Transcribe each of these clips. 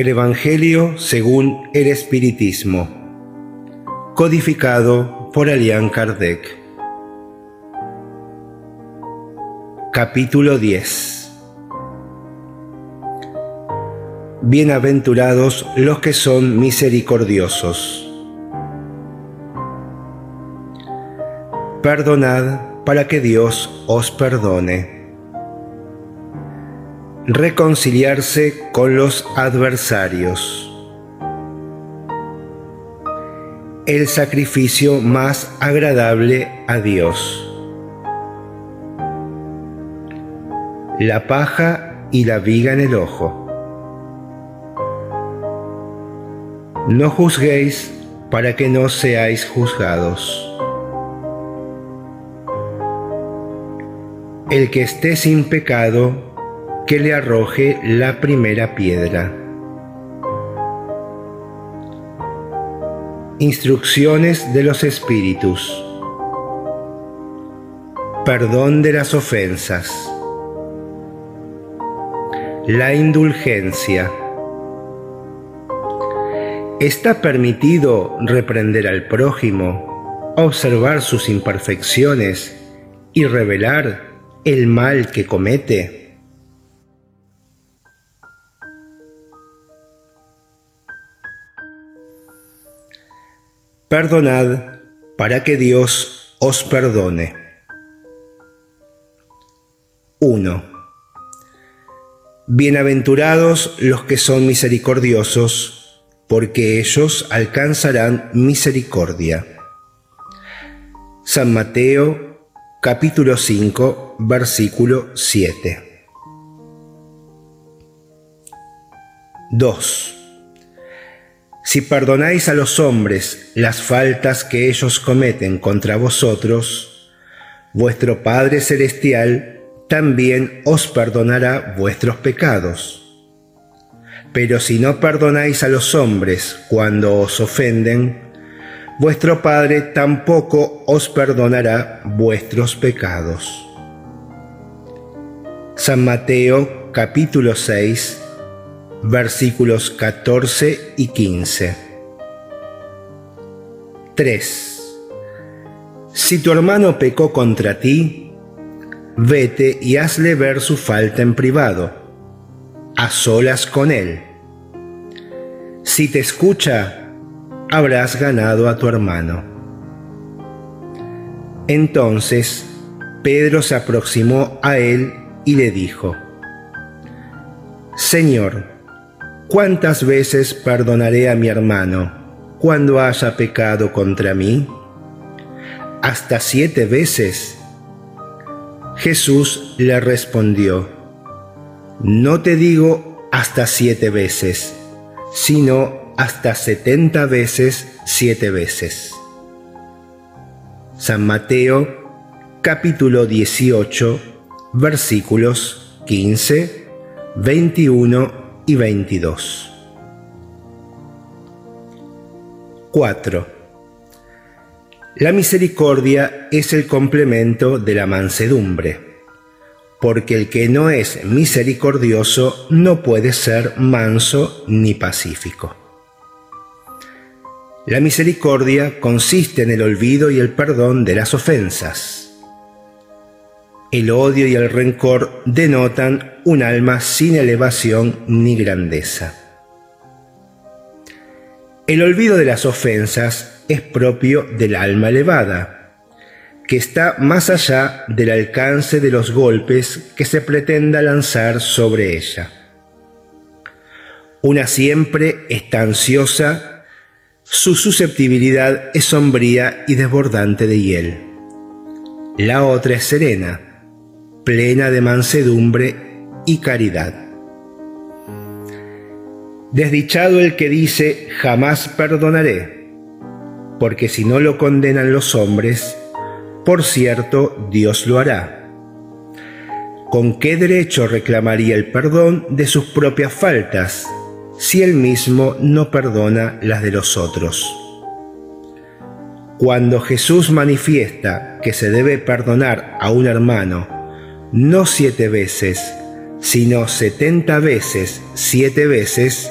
El Evangelio según el Espiritismo. Codificado por Alian Kardec. Capítulo 10. Bienaventurados los que son misericordiosos. Perdonad para que Dios os perdone reconciliarse con los adversarios. El sacrificio más agradable a Dios. La paja y la viga en el ojo. No juzguéis para que no seáis juzgados. El que esté sin pecado, que le arroje la primera piedra. Instrucciones de los Espíritus. Perdón de las ofensas. La indulgencia. ¿Está permitido reprender al prójimo, observar sus imperfecciones y revelar el mal que comete? Perdonad para que Dios os perdone. 1. Bienaventurados los que son misericordiosos, porque ellos alcanzarán misericordia. San Mateo capítulo 5 versículo 7. 2. Si perdonáis a los hombres las faltas que ellos cometen contra vosotros, vuestro Padre Celestial también os perdonará vuestros pecados. Pero si no perdonáis a los hombres cuando os ofenden, vuestro Padre tampoco os perdonará vuestros pecados. San Mateo capítulo 6 versículos 14 y 15. 3. Si tu hermano pecó contra ti, vete y hazle ver su falta en privado, a solas con él. Si te escucha, habrás ganado a tu hermano. Entonces Pedro se aproximó a él y le dijo, Señor, ¿Cuántas veces perdonaré a mi hermano cuando haya pecado contra mí? ¿Hasta siete veces? Jesús le respondió, No te digo hasta siete veces, sino hasta setenta veces siete veces. San Mateo capítulo 18 versículos 15, 21 y 22. 4. La misericordia es el complemento de la mansedumbre, porque el que no es misericordioso no puede ser manso ni pacífico. La misericordia consiste en el olvido y el perdón de las ofensas el odio y el rencor denotan un alma sin elevación ni grandeza. El olvido de las ofensas es propio del alma elevada, que está más allá del alcance de los golpes que se pretenda lanzar sobre ella. Una siempre está ansiosa, su susceptibilidad es sombría y desbordante de hiel. La otra es serena, plena de mansedumbre y caridad. Desdichado el que dice, jamás perdonaré, porque si no lo condenan los hombres, por cierto, Dios lo hará. ¿Con qué derecho reclamaría el perdón de sus propias faltas si él mismo no perdona las de los otros? Cuando Jesús manifiesta que se debe perdonar a un hermano no siete veces, sino setenta veces siete veces,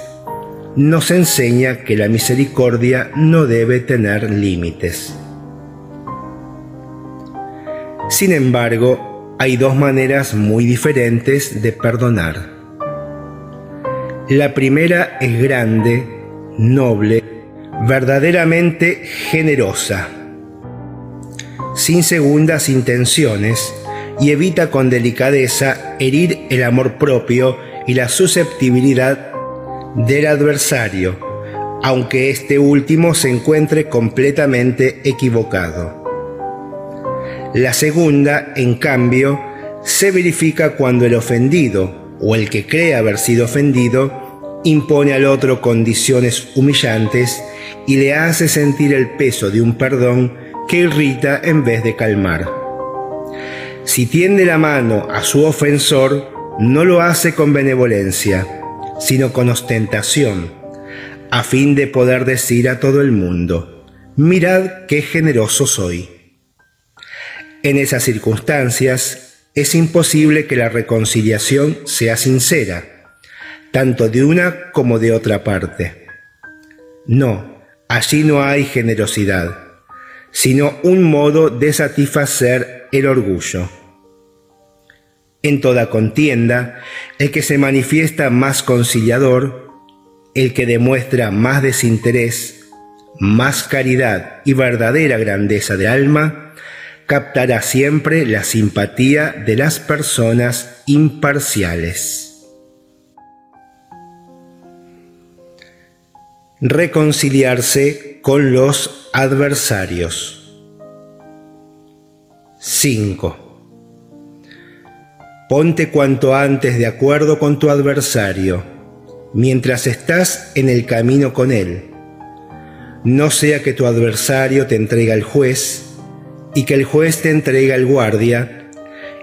nos enseña que la misericordia no debe tener límites. Sin embargo, hay dos maneras muy diferentes de perdonar. La primera es grande, noble, verdaderamente generosa, sin segundas intenciones y evita con delicadeza herir el amor propio y la susceptibilidad del adversario, aunque este último se encuentre completamente equivocado. La segunda, en cambio, se verifica cuando el ofendido o el que cree haber sido ofendido impone al otro condiciones humillantes y le hace sentir el peso de un perdón que irrita en vez de calmar. Si tiende la mano a su ofensor, no lo hace con benevolencia, sino con ostentación, a fin de poder decir a todo el mundo, mirad qué generoso soy. En esas circunstancias es imposible que la reconciliación sea sincera, tanto de una como de otra parte. No, allí no hay generosidad, sino un modo de satisfacer el orgullo. En toda contienda, el que se manifiesta más conciliador, el que demuestra más desinterés, más caridad y verdadera grandeza de alma, captará siempre la simpatía de las personas imparciales. Reconciliarse con los adversarios. 5. Ponte cuanto antes de acuerdo con tu adversario, mientras estás en el camino con él. No sea que tu adversario te entregue al juez y que el juez te entregue al guardia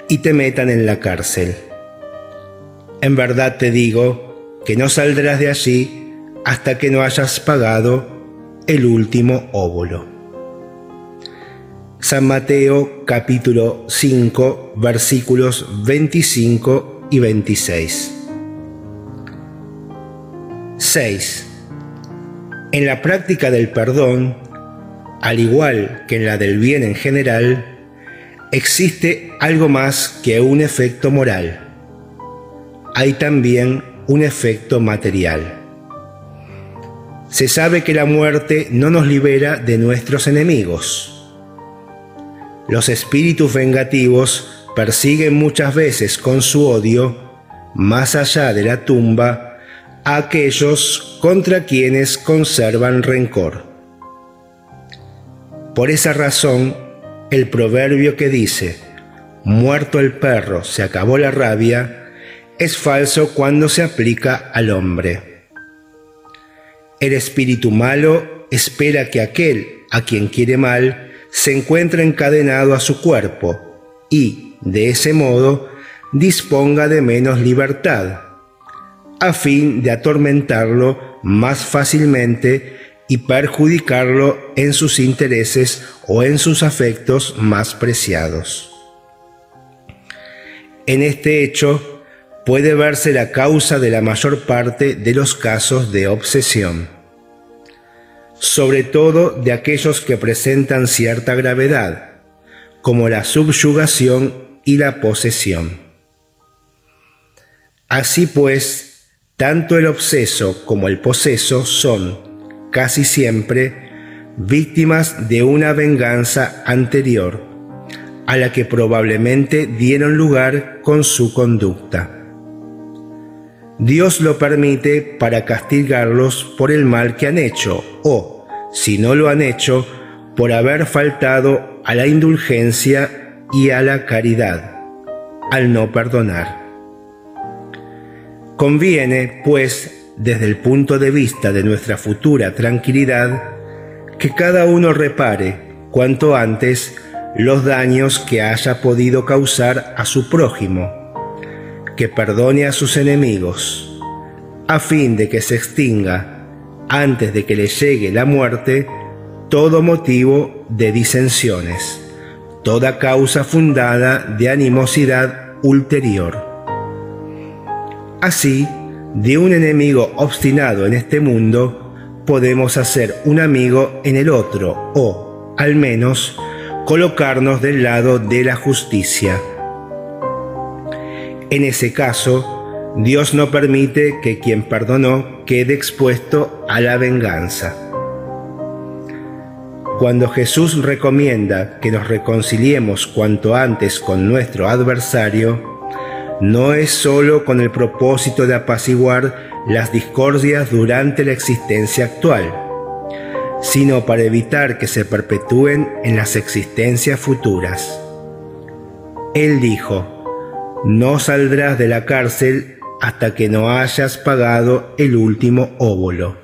y te metan en la cárcel. En verdad te digo que no saldrás de allí hasta que no hayas pagado el último óvulo. San Mateo capítulo 5 versículos 25 y 26. 6. En la práctica del perdón, al igual que en la del bien en general, existe algo más que un efecto moral. Hay también un efecto material. Se sabe que la muerte no nos libera de nuestros enemigos los espíritus vengativos persiguen muchas veces con su odio, más allá de la tumba, a aquellos contra quienes conservan rencor. Por esa razón, el proverbio que dice, muerto el perro, se acabó la rabia, es falso cuando se aplica al hombre. El espíritu malo espera que aquel a quien quiere mal se encuentra encadenado a su cuerpo y, de ese modo, disponga de menos libertad, a fin de atormentarlo más fácilmente y perjudicarlo en sus intereses o en sus afectos más preciados. En este hecho puede verse la causa de la mayor parte de los casos de obsesión sobre todo de aquellos que presentan cierta gravedad, como la subyugación y la posesión. Así pues, tanto el obseso como el poseso son, casi siempre, víctimas de una venganza anterior, a la que probablemente dieron lugar con su conducta. Dios lo permite para castigarlos por el mal que han hecho o, si no lo han hecho, por haber faltado a la indulgencia y a la caridad, al no perdonar. Conviene, pues, desde el punto de vista de nuestra futura tranquilidad, que cada uno repare cuanto antes los daños que haya podido causar a su prójimo que perdone a sus enemigos, a fin de que se extinga, antes de que le llegue la muerte, todo motivo de disensiones, toda causa fundada de animosidad ulterior. Así, de un enemigo obstinado en este mundo, podemos hacer un amigo en el otro o, al menos, colocarnos del lado de la justicia. En ese caso, Dios no permite que quien perdonó quede expuesto a la venganza. Cuando Jesús recomienda que nos reconciliemos cuanto antes con nuestro adversario, no es sólo con el propósito de apaciguar las discordias durante la existencia actual, sino para evitar que se perpetúen en las existencias futuras. Él dijo, no saldrás de la cárcel hasta que no hayas pagado el último óvulo.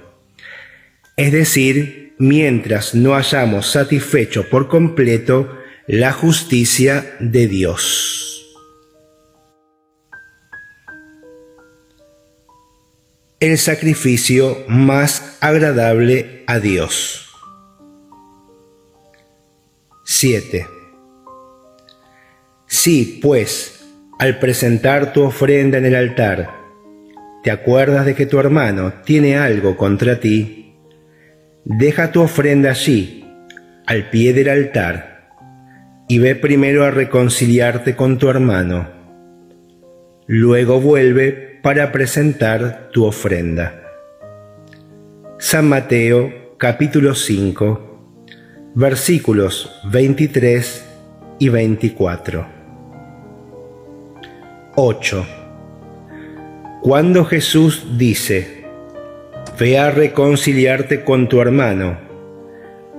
Es decir, mientras no hayamos satisfecho por completo la justicia de Dios. El sacrificio más agradable a Dios. 7. Si, pues, al presentar tu ofrenda en el altar, te acuerdas de que tu hermano tiene algo contra ti, Deja tu ofrenda allí, al pie del altar, y ve primero a reconciliarte con tu hermano. Luego vuelve para presentar tu ofrenda. San Mateo capítulo 5 versículos 23 y 24. 8. Cuando Jesús dice, Ve a reconciliarte con tu hermano.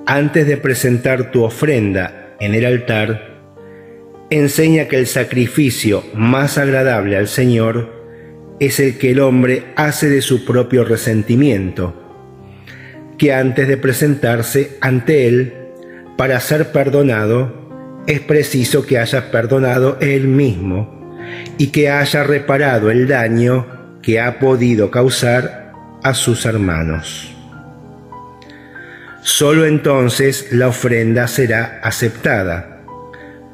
Antes de presentar tu ofrenda en el altar, enseña que el sacrificio más agradable al Señor es el que el hombre hace de su propio resentimiento, que antes de presentarse ante Él para ser perdonado, es preciso que haya perdonado Él mismo y que haya reparado el daño que ha podido causar a sus hermanos. Solo entonces la ofrenda será aceptada,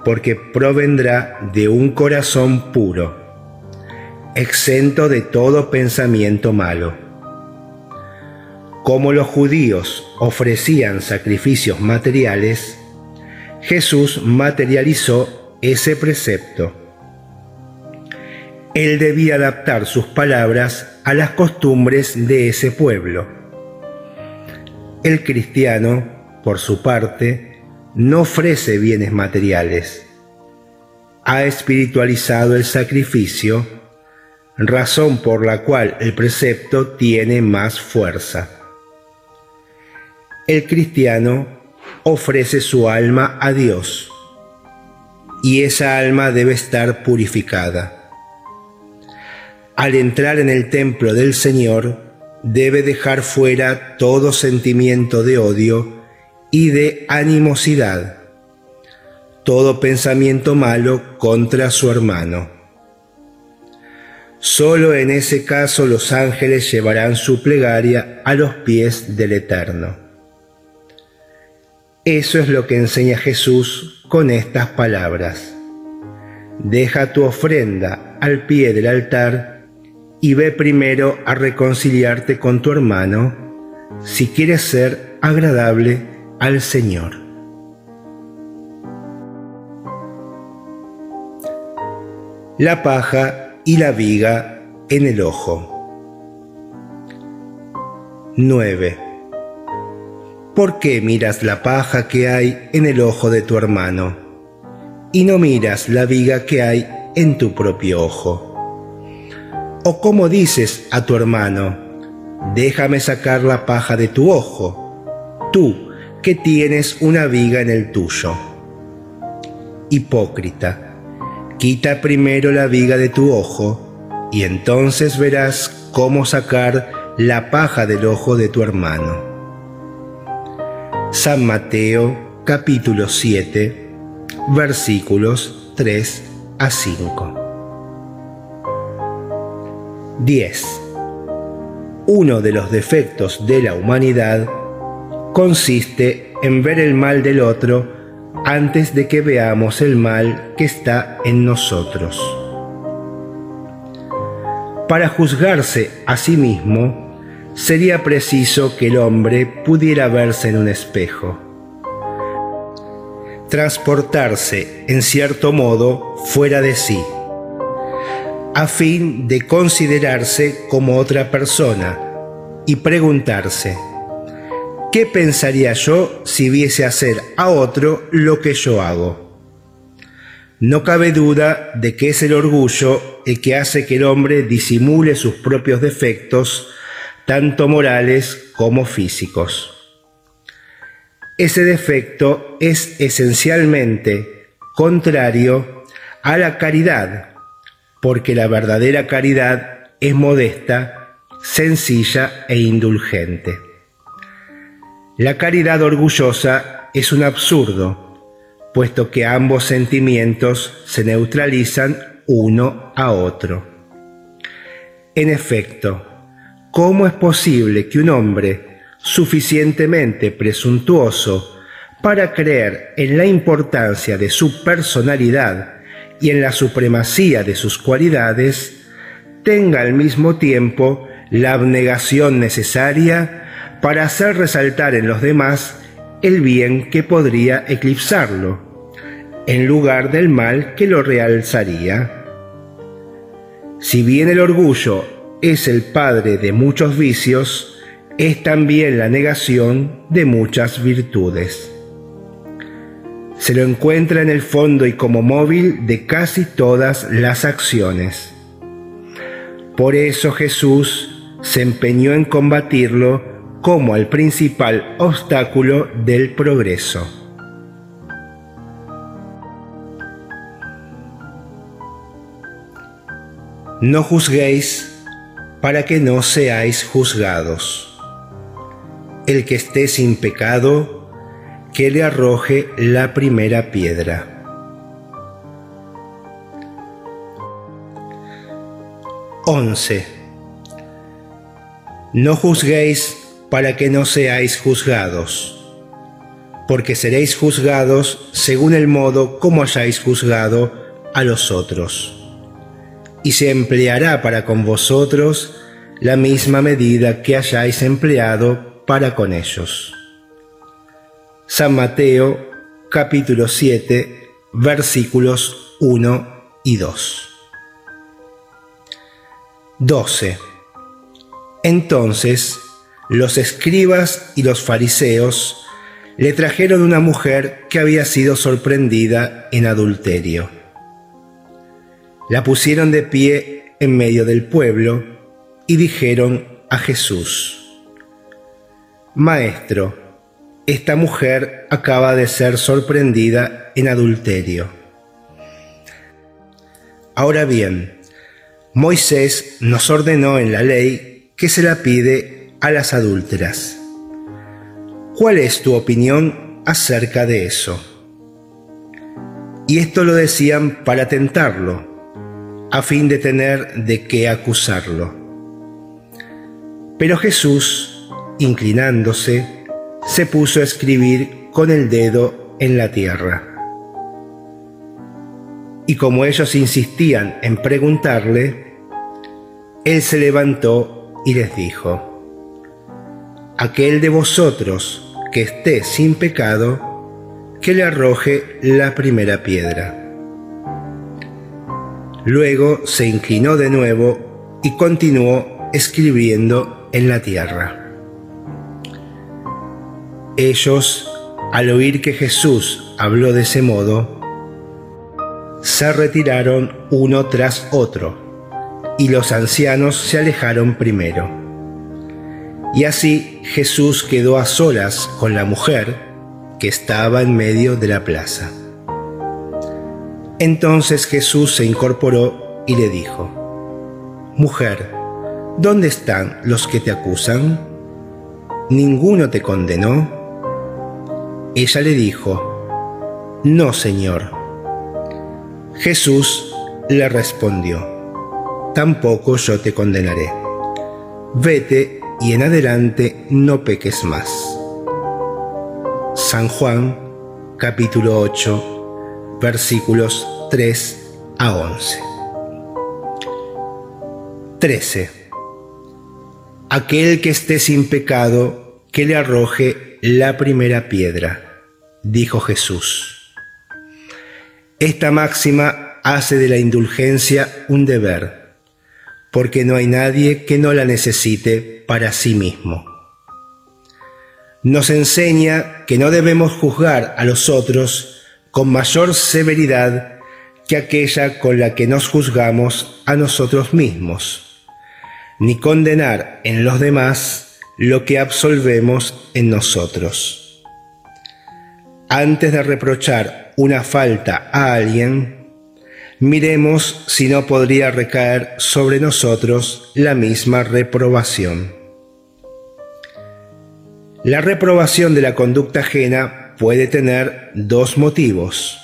porque provendrá de un corazón puro, exento de todo pensamiento malo. Como los judíos ofrecían sacrificios materiales, Jesús materializó ese precepto. Él debía adaptar sus palabras a las costumbres de ese pueblo. El cristiano, por su parte, no ofrece bienes materiales. Ha espiritualizado el sacrificio, razón por la cual el precepto tiene más fuerza. El cristiano ofrece su alma a Dios y esa alma debe estar purificada al entrar en el templo del Señor, debe dejar fuera todo sentimiento de odio y de animosidad, todo pensamiento malo contra su hermano. Solo en ese caso los ángeles llevarán su plegaria a los pies del Eterno. Eso es lo que enseña Jesús con estas palabras. Deja tu ofrenda al pie del altar y ve primero a reconciliarte con tu hermano si quieres ser agradable al Señor. La paja y la viga en el ojo. 9. ¿Por qué miras la paja que hay en el ojo de tu hermano y no miras la viga que hay en tu propio ojo? ¿O cómo dices a tu hermano, déjame sacar la paja de tu ojo, tú que tienes una viga en el tuyo? Hipócrita, quita primero la viga de tu ojo y entonces verás cómo sacar la paja del ojo de tu hermano. San Mateo capítulo 7 versículos 3 a 5. 10. Uno de los defectos de la humanidad consiste en ver el mal del otro antes de que veamos el mal que está en nosotros. para juzgarse a sí mismo, sería preciso que el hombre pudiera verse en un espejo. Transportarse, en cierto modo, fuera de sí, a fin de considerarse como otra persona y preguntarse, ¿qué pensaría yo si viese hacer a otro lo que yo hago? No cabe duda de que es el orgullo el que hace que el hombre disimule sus propios defectos, tanto morales como físicos. Ese defecto es esencialmente contrario a la caridad, porque la verdadera caridad es modesta, sencilla e indulgente. La caridad orgullosa es un absurdo, puesto que ambos sentimientos se neutralizan uno a otro. En efecto, ¿cómo es posible que un hombre suficientemente presuntuoso para creer en la importancia de su personalidad y en la supremacía de sus cualidades, tenga al mismo tiempo la abnegación necesaria para hacer resaltar en los demás el bien que podría eclipsarlo, en lugar del mal que lo realzaría. Si bien el orgullo es el padre de muchos vicios, es también la negación de muchas virtudes. Se lo encuentra en el fondo y como móvil de casi todas las acciones. Por eso Jesús se empeñó en combatirlo como el principal obstáculo del progreso. No juzguéis para que no seáis juzgados. El que esté sin pecado, que le arroje la primera piedra. Once. No juzguéis para que no seáis juzgados, porque seréis juzgados según el modo como hayáis juzgado a los otros. Y se empleará para con vosotros la misma medida que hayáis empleado para con ellos. San Mateo capítulo 7 versículos 1 y 2. 12. Entonces los escribas y los fariseos le trajeron una mujer que había sido sorprendida en adulterio. La pusieron de pie en medio del pueblo y dijeron a Jesús, Maestro, esta mujer acaba de ser sorprendida en adulterio. Ahora bien, Moisés nos ordenó en la ley que se la pide a las adúlteras. ¿Cuál es tu opinión acerca de eso? Y esto lo decían para tentarlo, a fin de tener de qué acusarlo. Pero Jesús, inclinándose, se puso a escribir con el dedo en la tierra. Y como ellos insistían en preguntarle, él se levantó y les dijo, aquel de vosotros que esté sin pecado, que le arroje la primera piedra. Luego se inclinó de nuevo y continuó escribiendo en la tierra. Ellos, al oír que Jesús habló de ese modo, se retiraron uno tras otro, y los ancianos se alejaron primero. Y así Jesús quedó a solas con la mujer que estaba en medio de la plaza. Entonces Jesús se incorporó y le dijo, Mujer, ¿dónde están los que te acusan? ¿Ninguno te condenó? Ella le dijo, No, Señor. Jesús le respondió, Tampoco yo te condenaré. Vete y en adelante no peques más. San Juan capítulo 8 versículos 3 a 11. 13. Aquel que esté sin pecado, que le arroje la primera piedra, dijo Jesús. Esta máxima hace de la indulgencia un deber, porque no hay nadie que no la necesite para sí mismo. Nos enseña que no debemos juzgar a los otros con mayor severidad que aquella con la que nos juzgamos a nosotros mismos, ni condenar en los demás lo que absolvemos en nosotros. Antes de reprochar una falta a alguien, miremos si no podría recaer sobre nosotros la misma reprobación. La reprobación de la conducta ajena puede tener dos motivos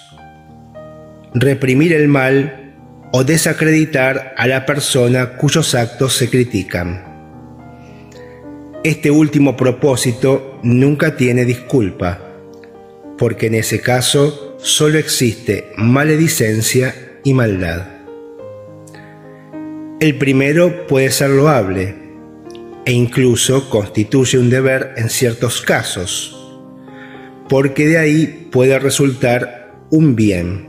reprimir el mal o desacreditar a la persona cuyos actos se critican. Este último propósito nunca tiene disculpa, porque en ese caso solo existe maledicencia y maldad. El primero puede ser loable e incluso constituye un deber en ciertos casos, porque de ahí puede resultar un bien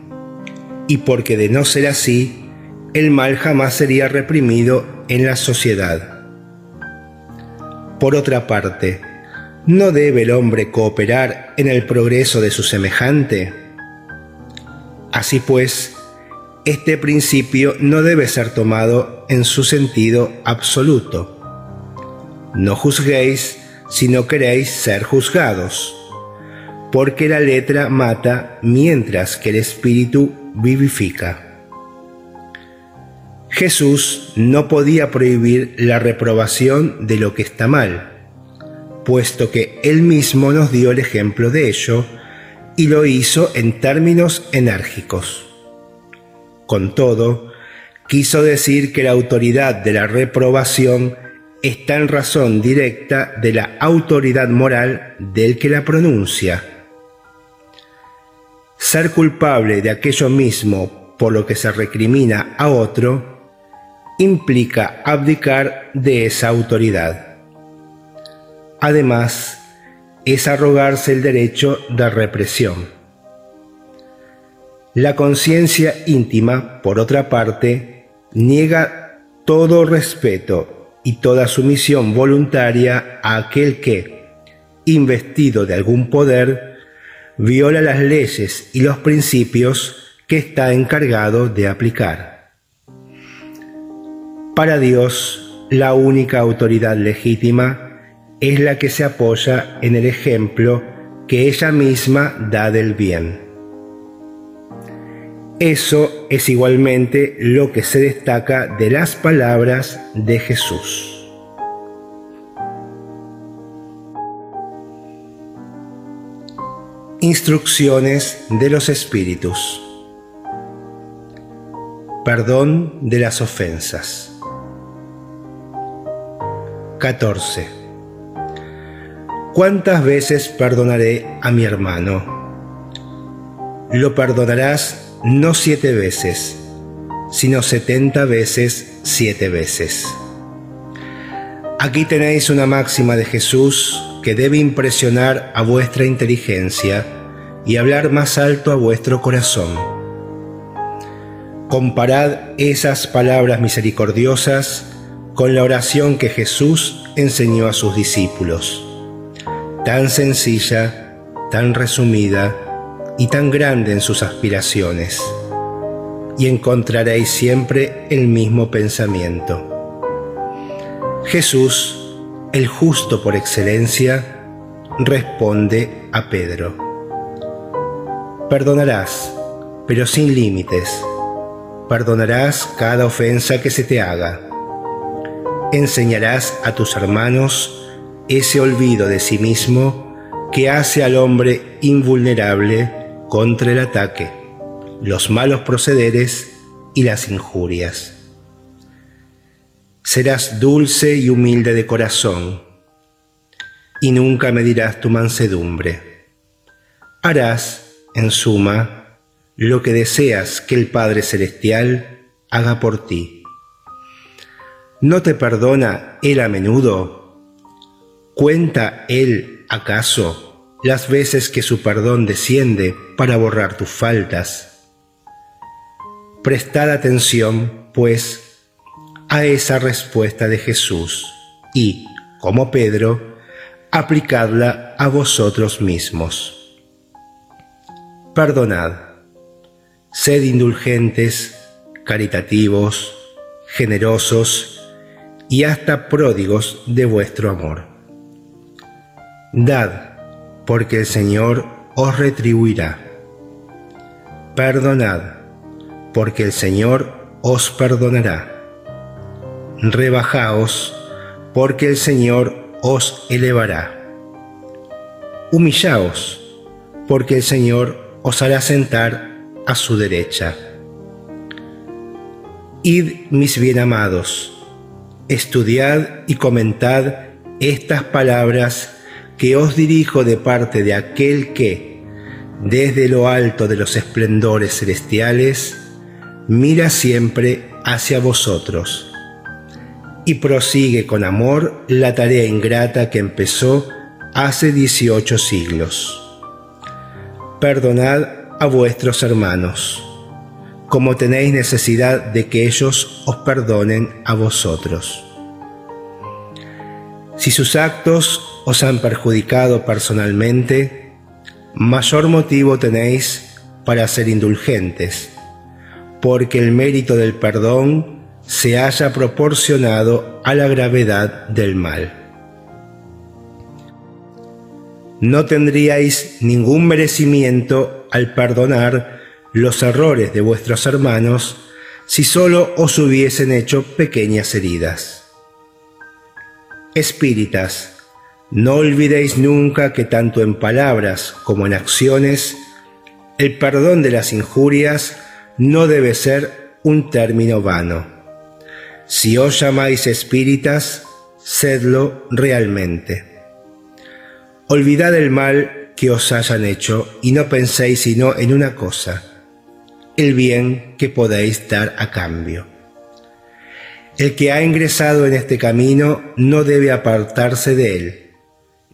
y porque de no ser así, el mal jamás sería reprimido en la sociedad. Por otra parte, ¿no debe el hombre cooperar en el progreso de su semejante? Así pues, este principio no debe ser tomado en su sentido absoluto. No juzguéis si no queréis ser juzgados, porque la letra mata mientras que el espíritu vivifica. Jesús no podía prohibir la reprobación de lo que está mal, puesto que Él mismo nos dio el ejemplo de ello y lo hizo en términos enérgicos. Con todo, quiso decir que la autoridad de la reprobación está en razón directa de la autoridad moral del que la pronuncia ser culpable de aquello mismo por lo que se recrimina a otro implica abdicar de esa autoridad. Además, es arrogarse el derecho de represión. La conciencia íntima, por otra parte, niega todo respeto y toda sumisión voluntaria a aquel que, investido de algún poder, viola las leyes y los principios que está encargado de aplicar. Para Dios, la única autoridad legítima es la que se apoya en el ejemplo que ella misma da del bien. Eso es igualmente lo que se destaca de las palabras de Jesús. Instrucciones de los Espíritus. Perdón de las ofensas. 14. ¿Cuántas veces perdonaré a mi hermano? Lo perdonarás no siete veces, sino setenta veces siete veces. Aquí tenéis una máxima de Jesús que debe impresionar a vuestra inteligencia y hablar más alto a vuestro corazón. Comparad esas palabras misericordiosas con la oración que Jesús enseñó a sus discípulos, tan sencilla, tan resumida y tan grande en sus aspiraciones, y encontraréis siempre el mismo pensamiento. Jesús el justo por excelencia, responde a Pedro. Perdonarás, pero sin límites. Perdonarás cada ofensa que se te haga. Enseñarás a tus hermanos ese olvido de sí mismo que hace al hombre invulnerable contra el ataque, los malos procederes y las injurias serás dulce y humilde de corazón, y nunca medirás tu mansedumbre. Harás, en suma, lo que deseas que el Padre Celestial haga por ti. ¿No te perdona Él a menudo? ¿Cuenta Él, acaso, las veces que su perdón desciende para borrar tus faltas? Prestad atención, pues, a esa respuesta de Jesús y, como Pedro, aplicadla a vosotros mismos. Perdonad, sed indulgentes, caritativos, generosos y hasta pródigos de vuestro amor. Dad, porque el Señor os retribuirá. Perdonad, porque el Señor os perdonará. Rebajaos, porque el Señor os elevará. Humillaos, porque el Señor os hará sentar a su derecha. Id, mis bien amados, estudiad y comentad estas palabras que os dirijo de parte de aquel que, desde lo alto de los esplendores celestiales, mira siempre hacia vosotros y prosigue con amor la tarea ingrata que empezó hace 18 siglos. Perdonad a vuestros hermanos, como tenéis necesidad de que ellos os perdonen a vosotros. Si sus actos os han perjudicado personalmente, mayor motivo tenéis para ser indulgentes, porque el mérito del perdón se haya proporcionado a la gravedad del mal. No tendríais ningún merecimiento al perdonar los errores de vuestros hermanos si solo os hubiesen hecho pequeñas heridas. Espíritas, no olvidéis nunca que tanto en palabras como en acciones, el perdón de las injurias no debe ser un término vano. Si os llamáis espíritas, sedlo realmente. Olvidad el mal que os hayan hecho y no penséis sino en una cosa, el bien que podéis dar a cambio. El que ha ingresado en este camino no debe apartarse de él,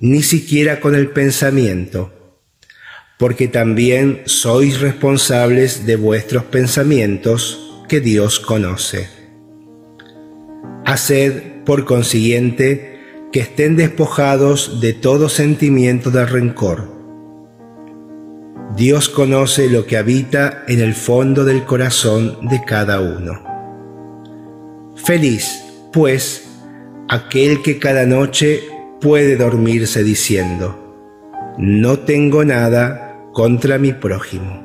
ni siquiera con el pensamiento, porque también sois responsables de vuestros pensamientos que Dios conoce. Haced, por consiguiente, que estén despojados de todo sentimiento de rencor. Dios conoce lo que habita en el fondo del corazón de cada uno. Feliz, pues, aquel que cada noche puede dormirse diciendo, no tengo nada contra mi prójimo.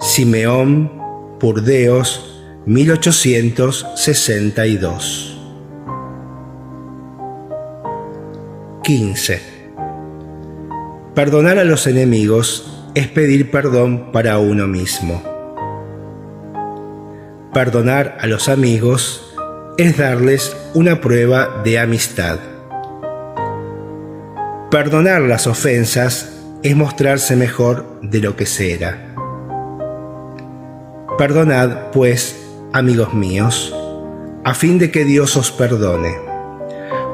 Simeón, Purdeos, 1862. 15. Perdonar a los enemigos es pedir perdón para uno mismo. Perdonar a los amigos es darles una prueba de amistad. Perdonar las ofensas es mostrarse mejor de lo que se era. Perdonad, pues, amigos míos, a fin de que Dios os perdone.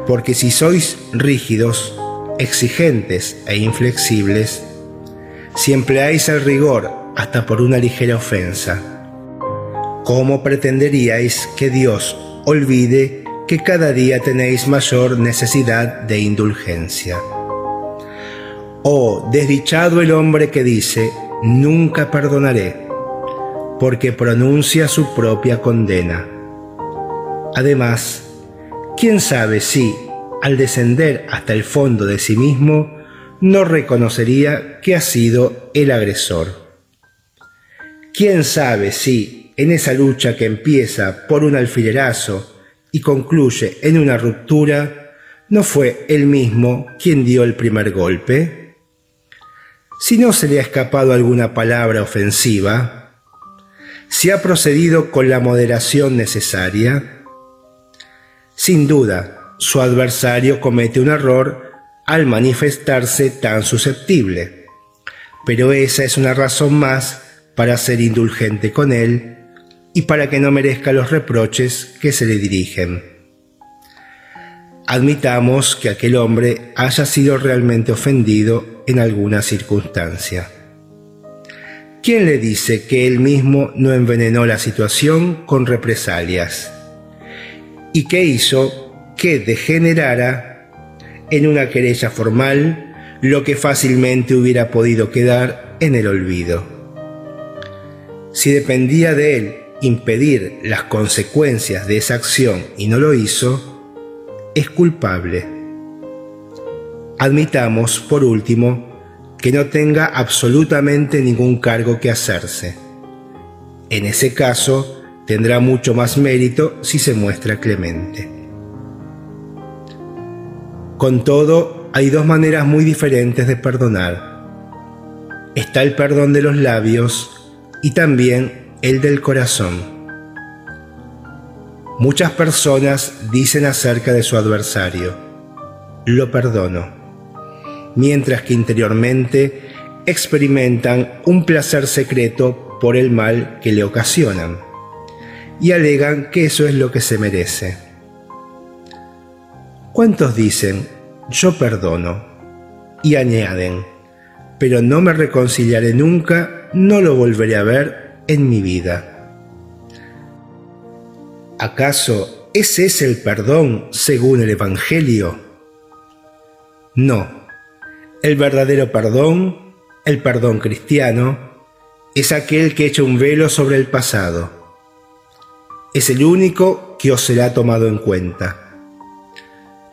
Porque si sois rígidos, exigentes e inflexibles, si empleáis el rigor hasta por una ligera ofensa, ¿cómo pretenderíais que Dios olvide que cada día tenéis mayor necesidad de indulgencia? Oh, desdichado el hombre que dice, nunca perdonaré porque pronuncia su propia condena. Además, ¿quién sabe si, al descender hasta el fondo de sí mismo, no reconocería que ha sido el agresor? ¿Quién sabe si, en esa lucha que empieza por un alfilerazo y concluye en una ruptura, no fue él mismo quien dio el primer golpe? Si no se le ha escapado alguna palabra ofensiva, si ha procedido con la moderación necesaria? Sin duda, su adversario comete un error al manifestarse tan susceptible, pero esa es una razón más para ser indulgente con él y para que no merezca los reproches que se le dirigen. Admitamos que aquel hombre haya sido realmente ofendido en alguna circunstancia. ¿Quién le dice que él mismo no envenenó la situación con represalias? ¿Y qué hizo que degenerara en una querella formal lo que fácilmente hubiera podido quedar en el olvido? Si dependía de él impedir las consecuencias de esa acción y no lo hizo, es culpable. Admitamos, por último, que no tenga absolutamente ningún cargo que hacerse. En ese caso, tendrá mucho más mérito si se muestra clemente. Con todo, hay dos maneras muy diferentes de perdonar. Está el perdón de los labios y también el del corazón. Muchas personas dicen acerca de su adversario, lo perdono, mientras que interiormente experimentan un placer secreto por el mal que le ocasionan y alegan que eso es lo que se merece. ¿Cuántos dicen, yo perdono? Y añaden, pero no me reconciliaré nunca, no lo volveré a ver en mi vida. ¿Acaso ese es el perdón según el Evangelio? No. El verdadero perdón, el perdón cristiano, es aquel que echa un velo sobre el pasado. Es el único que os será tomado en cuenta.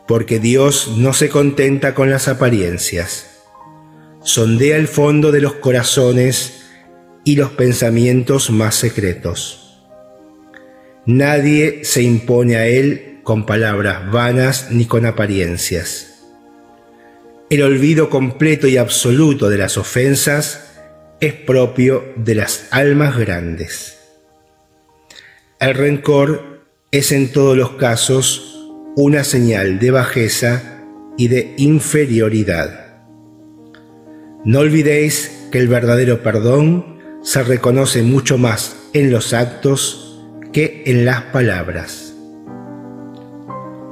Porque Dios no se contenta con las apariencias. Sondea el fondo de los corazones y los pensamientos más secretos. Nadie se impone a él con palabras vanas ni con apariencias. El olvido completo y absoluto de las ofensas es propio de las almas grandes. El rencor es en todos los casos una señal de bajeza y de inferioridad. No olvidéis que el verdadero perdón se reconoce mucho más en los actos que en las palabras.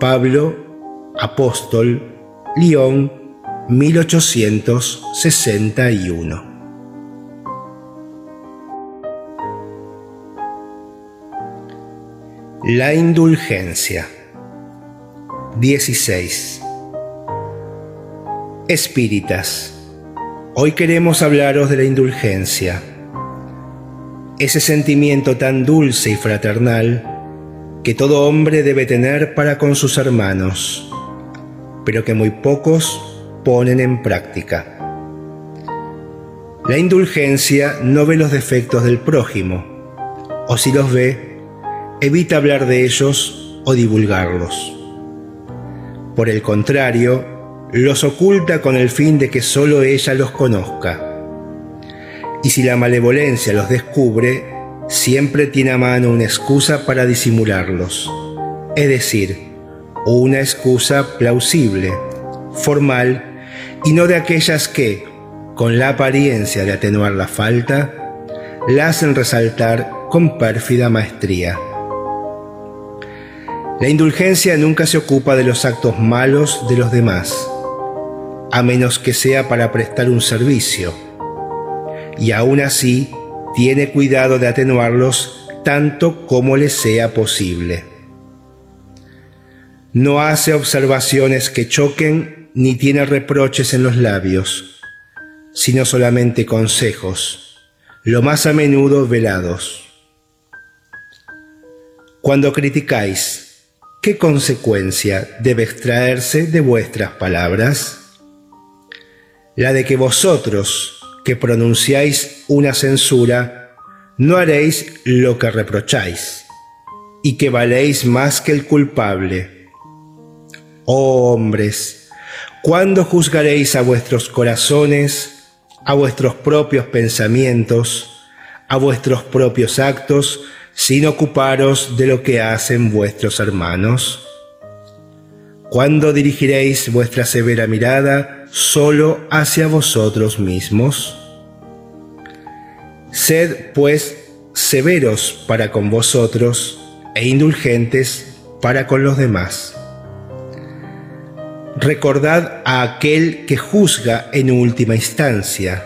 Pablo, apóstol, León, 1861. La indulgencia. 16. Espíritas. Hoy queremos hablaros de la indulgencia ese sentimiento tan dulce y fraternal que todo hombre debe tener para con sus hermanos, pero que muy pocos ponen en práctica. La indulgencia no ve los defectos del prójimo, o si los ve, evita hablar de ellos o divulgarlos. Por el contrario, los oculta con el fin de que sólo ella los conozca y si la malevolencia los descubre, siempre tiene a mano una excusa para disimularlos, es decir, una excusa plausible, formal, y no de aquellas que, con la apariencia de atenuar la falta, la hacen resaltar con pérfida maestría. La indulgencia nunca se ocupa de los actos malos de los demás, a menos que sea para prestar un servicio y aún así tiene cuidado de atenuarlos tanto como le sea posible. No hace observaciones que choquen ni tiene reproches en los labios, sino solamente consejos, lo más a menudo velados. Cuando criticáis, ¿qué consecuencia debe extraerse de vuestras palabras? La de que vosotros, que pronunciáis una censura, no haréis lo que reprocháis, y que valéis más que el culpable. Oh hombres, ¿cuándo juzgaréis a vuestros corazones, a vuestros propios pensamientos, a vuestros propios actos, sin ocuparos de lo que hacen vuestros hermanos? ¿Cuándo dirigiréis vuestra severa mirada solo hacia vosotros mismos? Sed, pues, severos para con vosotros e indulgentes para con los demás. Recordad a aquel que juzga en última instancia,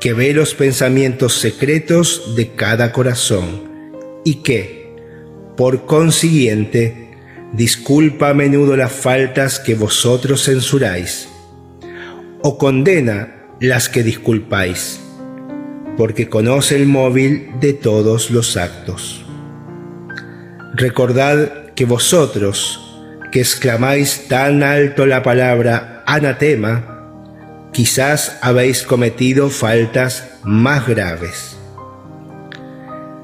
que ve los pensamientos secretos de cada corazón y que, por consiguiente, disculpa a menudo las faltas que vosotros censuráis, o condena las que disculpáis, porque conoce el móvil de todos los actos. Recordad que vosotros, que exclamáis tan alto la palabra anatema, quizás habéis cometido faltas más graves.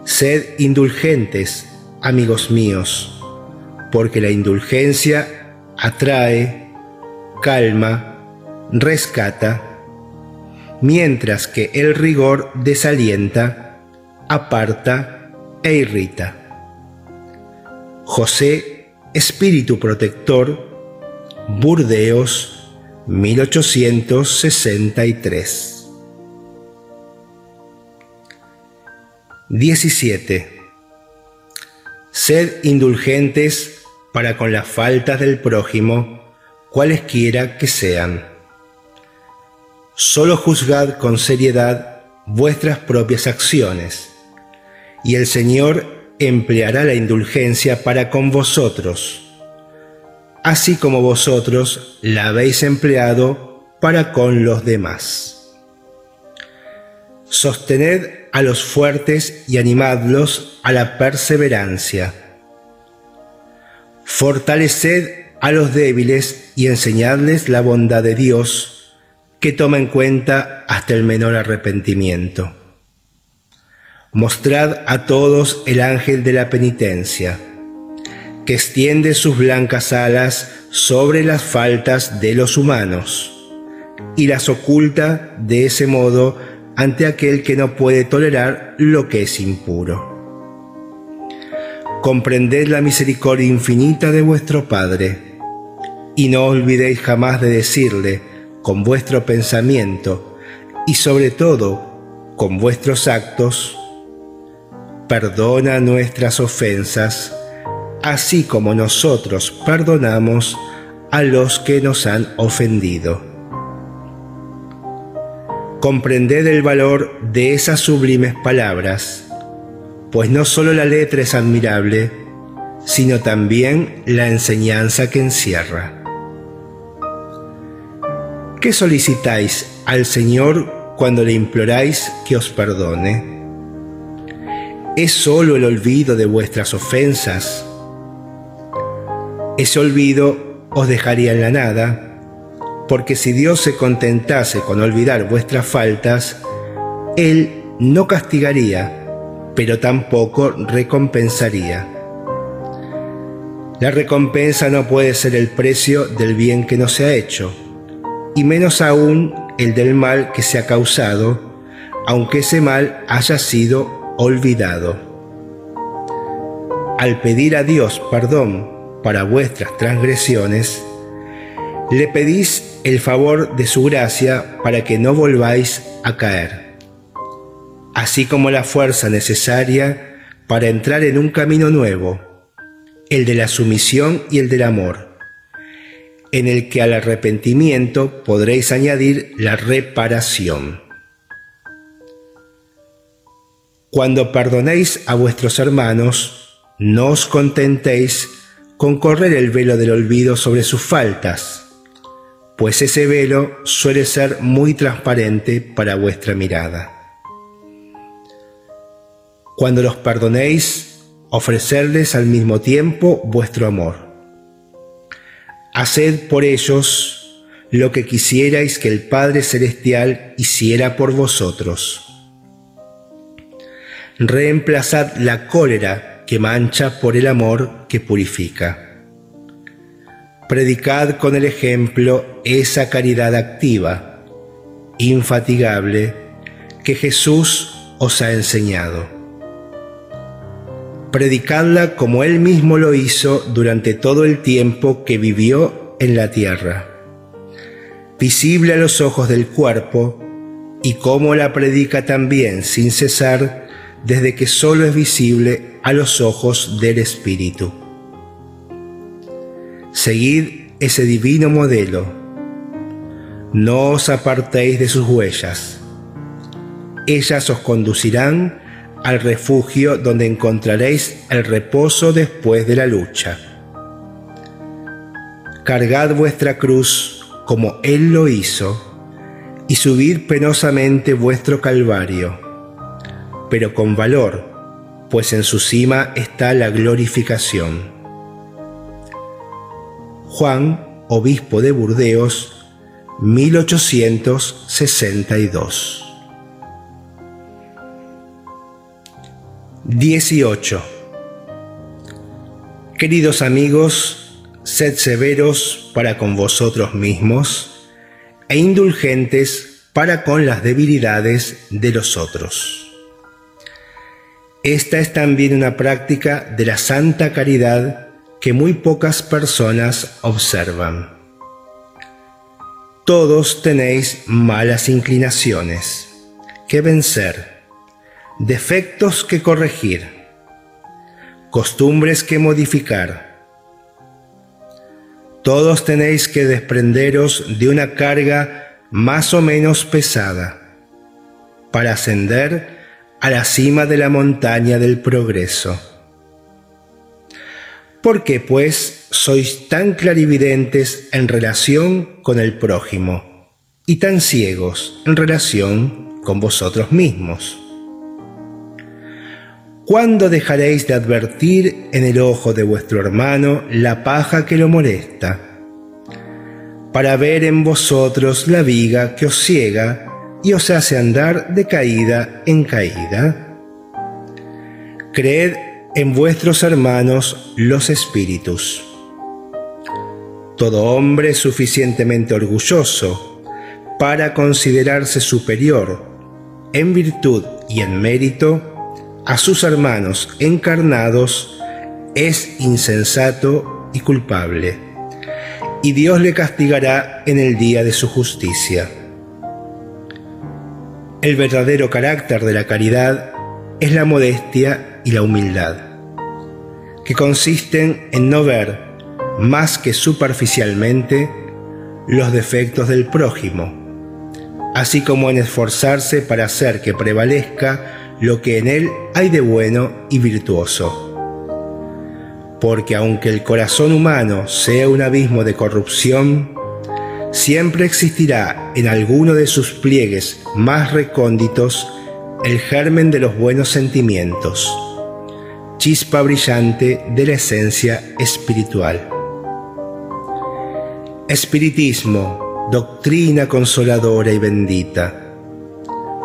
Sed indulgentes, amigos míos, porque la indulgencia atrae, calma, rescata, mientras que el rigor desalienta, aparta e irrita. José Espíritu Protector, Burdeos, 1863. 17. Sed indulgentes para con las faltas del prójimo, cualesquiera que sean. Solo juzgad con seriedad vuestras propias acciones, y el Señor empleará la indulgencia para con vosotros, así como vosotros la habéis empleado para con los demás. Sostened a los fuertes y animadlos a la perseverancia. Fortaleced a los débiles y enseñadles la bondad de Dios, que toma en cuenta hasta el menor arrepentimiento. Mostrad a todos el ángel de la penitencia, que extiende sus blancas alas sobre las faltas de los humanos y las oculta de ese modo ante aquel que no puede tolerar lo que es impuro. Comprended la misericordia infinita de vuestro Padre y no olvidéis jamás de decirle con vuestro pensamiento y sobre todo con vuestros actos, perdona nuestras ofensas, así como nosotros perdonamos a los que nos han ofendido. Comprended el valor de esas sublimes palabras, pues no solo la letra es admirable, sino también la enseñanza que encierra. ¿Qué solicitáis al Señor cuando le imploráis que os perdone? ¿Es solo el olvido de vuestras ofensas? Ese olvido os dejaría en la nada, porque si Dios se contentase con olvidar vuestras faltas, Él no castigaría, pero tampoco recompensaría. La recompensa no puede ser el precio del bien que no se ha hecho, y menos aún el del mal que se ha causado, aunque ese mal haya sido olvidado. Al pedir a Dios perdón para vuestras transgresiones, le pedís el favor de su gracia para que no volváis a caer, así como la fuerza necesaria para entrar en un camino nuevo, el de la sumisión y el del amor, en el que al arrepentimiento podréis añadir la reparación. Cuando perdonéis a vuestros hermanos, no os contentéis con correr el velo del olvido sobre sus faltas, pues ese velo suele ser muy transparente para vuestra mirada. Cuando los perdonéis, ofrecerles al mismo tiempo vuestro amor. Haced por ellos lo que quisierais que el Padre Celestial hiciera por vosotros reemplazad la cólera que mancha por el amor que purifica. Predicad con el ejemplo esa caridad activa, infatigable, que Jesús os ha enseñado. Predicadla como Él mismo lo hizo durante todo el tiempo que vivió en la tierra, visible a los ojos del cuerpo, y como la predica también sin cesar desde que solo es visible a los ojos del Espíritu. Seguid ese divino modelo. No os apartéis de sus huellas. Ellas os conducirán al refugio donde encontraréis el reposo después de la lucha. Cargad vuestra cruz como Él lo hizo y subid penosamente vuestro calvario, pero con valor, pues en su cima está la glorificación. Juan, obispo de Burdeos, 1862. 18. Queridos amigos, sed severos para con vosotros mismos e indulgentes para con las debilidades de los otros. Esta es también una práctica de la santa caridad que muy pocas personas observan. Todos tenéis malas inclinaciones que vencer defectos que corregir, costumbres que modificar. Todos tenéis que desprenderos de una carga más o menos pesada para ascender a la cima de la montaña del progreso. ¿Por qué, pues, sois tan clarividentes en relación con el prójimo y tan ciegos en relación con vosotros mismos? ¿Cuándo dejaréis de advertir en el ojo de vuestro hermano la paja que lo molesta? Para ver en vosotros la viga que os ciega y os hace andar de caída en caída. Creed en vuestros hermanos los espíritus. Todo hombre suficientemente orgulloso para considerarse superior en virtud y en mérito, a sus hermanos encarnados es insensato y culpable, y Dios le castigará en el día de su justicia. El verdadero carácter de la caridad es la modestia y la humildad, que consisten en no ver más que superficialmente los defectos del prójimo, así como en esforzarse para hacer que prevalezca lo que en él hay de bueno y virtuoso. Porque aunque el corazón humano sea un abismo de corrupción, siempre existirá en alguno de sus pliegues más recónditos el germen de los buenos sentimientos, chispa brillante de la esencia espiritual. Espiritismo, doctrina consoladora y bendita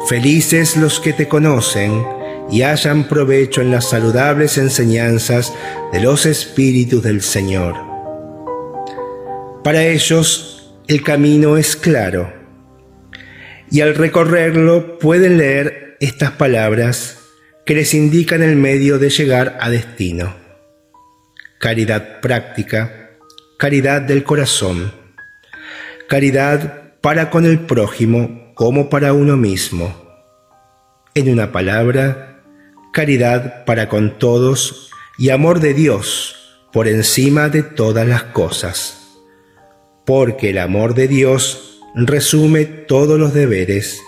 Felices los que te conocen y hayan provecho en las saludables enseñanzas de los Espíritus del Señor. Para ellos el camino es claro y al recorrerlo pueden leer estas palabras que les indican el medio de llegar a destino. Caridad práctica, caridad del corazón, caridad para con el prójimo como para uno mismo. En una palabra, caridad para con todos y amor de Dios por encima de todas las cosas. Porque el amor de Dios resume todos los deberes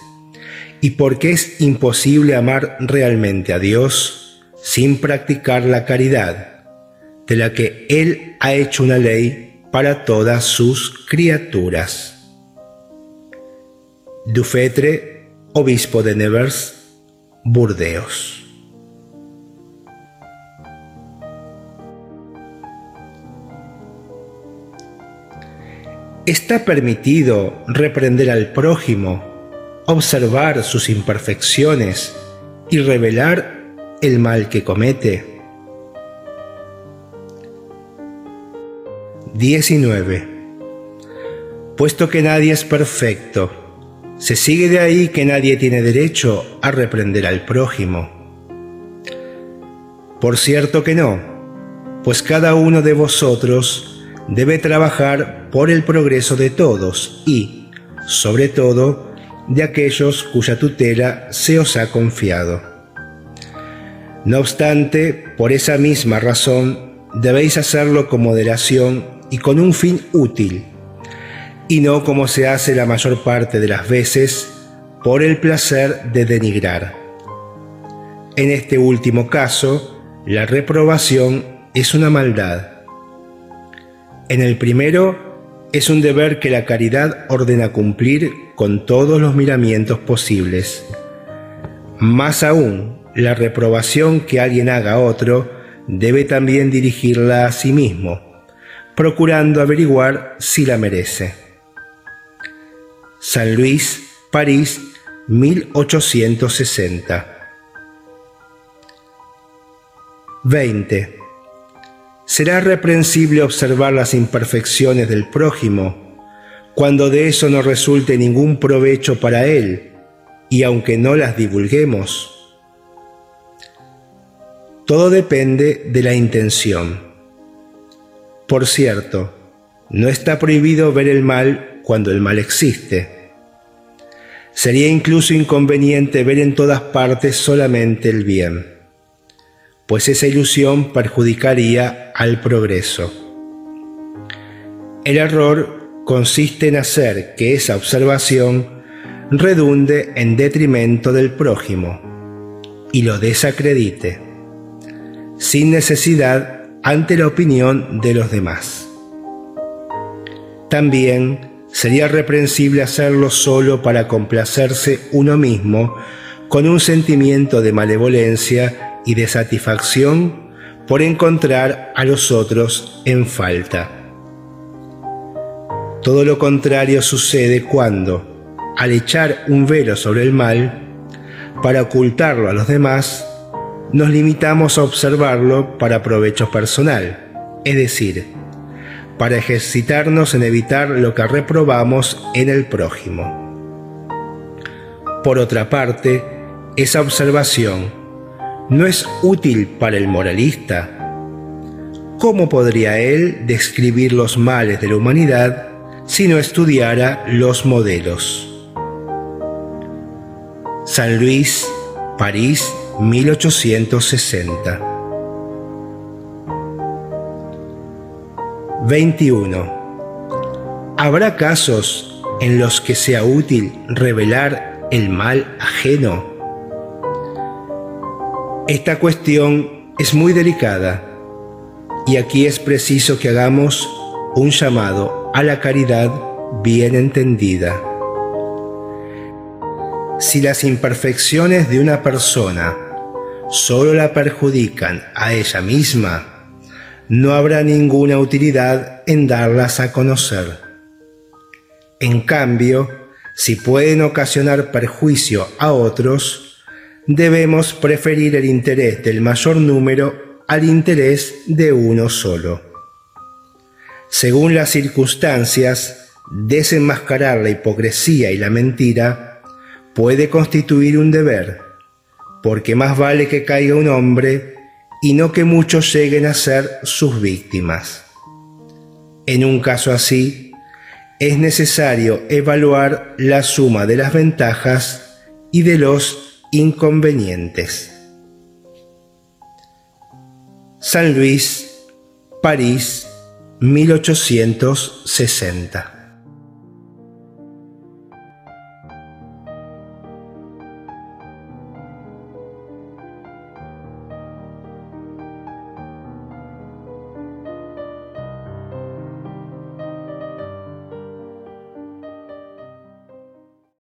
y porque es imposible amar realmente a Dios sin practicar la caridad, de la que Él ha hecho una ley para todas sus criaturas. Dufetre, obispo de Nevers, Burdeos. ¿Está permitido reprender al prójimo, observar sus imperfecciones y revelar el mal que comete? 19. Puesto que nadie es perfecto, se sigue de ahí que nadie tiene derecho a reprender al prójimo. Por cierto que no, pues cada uno de vosotros debe trabajar por el progreso de todos y, sobre todo, de aquellos cuya tutela se os ha confiado. No obstante, por esa misma razón, debéis hacerlo con moderación y con un fin útil, y no como se hace la mayor parte de las veces, por el placer de denigrar. En este último caso, la reprobación es una maldad. En el primero, es un deber que la caridad ordena cumplir con todos los miramientos posibles. Más aún, la reprobación que alguien haga a otro debe también dirigirla a sí mismo, procurando averiguar si la merece. San Luis, París, 1860. 20. Será reprensible observar las imperfecciones del prójimo cuando de eso no resulte ningún provecho para él, y aunque no las divulguemos. Todo depende de la intención. Por cierto, no está prohibido ver el mal cuando el mal existe. Sería incluso inconveniente ver en todas partes solamente el bien, pues esa ilusión perjudicaría al progreso. El error consiste en hacer que esa observación redunde en detrimento del prójimo y lo desacredite sin necesidad ante la opinión de los demás. También sería reprensible hacerlo solo para complacerse uno mismo con un sentimiento de malevolencia y de satisfacción por encontrar a los otros en falta. Todo lo contrario sucede cuando, al echar un velo sobre el mal, para ocultarlo a los demás, nos limitamos a observarlo para provecho personal, es decir, para ejercitarnos en evitar lo que reprobamos en el prójimo. Por otra parte, esa observación no es útil para el moralista. ¿Cómo podría él describir los males de la humanidad si no estudiara los modelos? San Luis, París, 1860. 21. ¿Habrá casos en los que sea útil revelar el mal ajeno? Esta cuestión es muy delicada y aquí es preciso que hagamos un llamado a la caridad bien entendida. Si las imperfecciones de una persona solo la perjudican a ella misma, no habrá ninguna utilidad en darlas a conocer. En cambio, si pueden ocasionar perjuicio a otros, debemos preferir el interés del mayor número al interés de uno solo. Según las circunstancias, desenmascarar la hipocresía y la mentira puede constituir un deber porque más vale que caiga un hombre y no que muchos lleguen a ser sus víctimas. En un caso así, es necesario evaluar la suma de las ventajas y de los inconvenientes. San Luis, París, 1860.